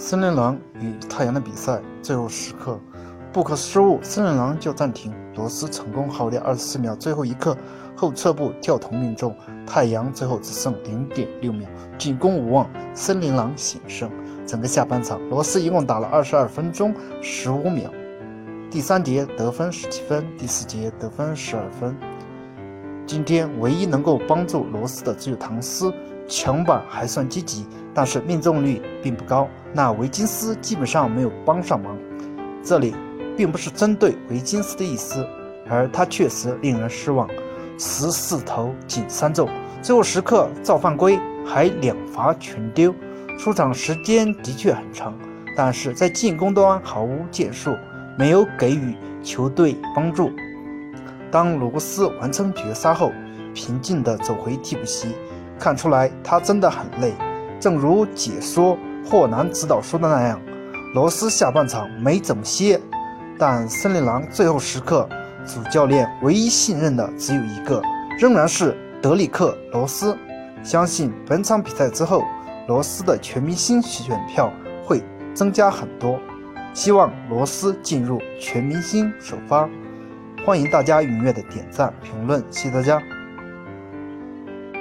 森林狼与太阳的比赛最后时刻，布克失误，森林狼就暂停。罗斯成功耗掉二十四秒，最后一刻后撤步跳投命中。太阳最后只剩零点六秒，进攻无望，森林狼险胜。整个下半场，罗斯一共打了二十二分钟十五秒。第三节得分十七分，第四节得分十二分。今天唯一能够帮助罗斯的只有唐斯，抢板还算积极，但是命中率并不高。那维金斯基本上没有帮上忙。这里并不是针对维金斯的意思，而他确实令人失望，十四投仅三中，最后时刻造犯规，还两罚全丢。出场时间的确很长，但是在进攻端毫无建树，没有给予球队帮助。当罗斯完成绝杀后，平静地走回替补席，看出来他真的很累。正如解说霍南指导说的那样，罗斯下半场没怎么歇。但森林狼最后时刻，主教练唯一信任的只有一个，仍然是德里克·罗斯。相信本场比赛之后，罗斯的全明星选票会增加很多。希望罗斯进入全明星首发。欢迎大家踊跃的点赞评论，谢谢大家。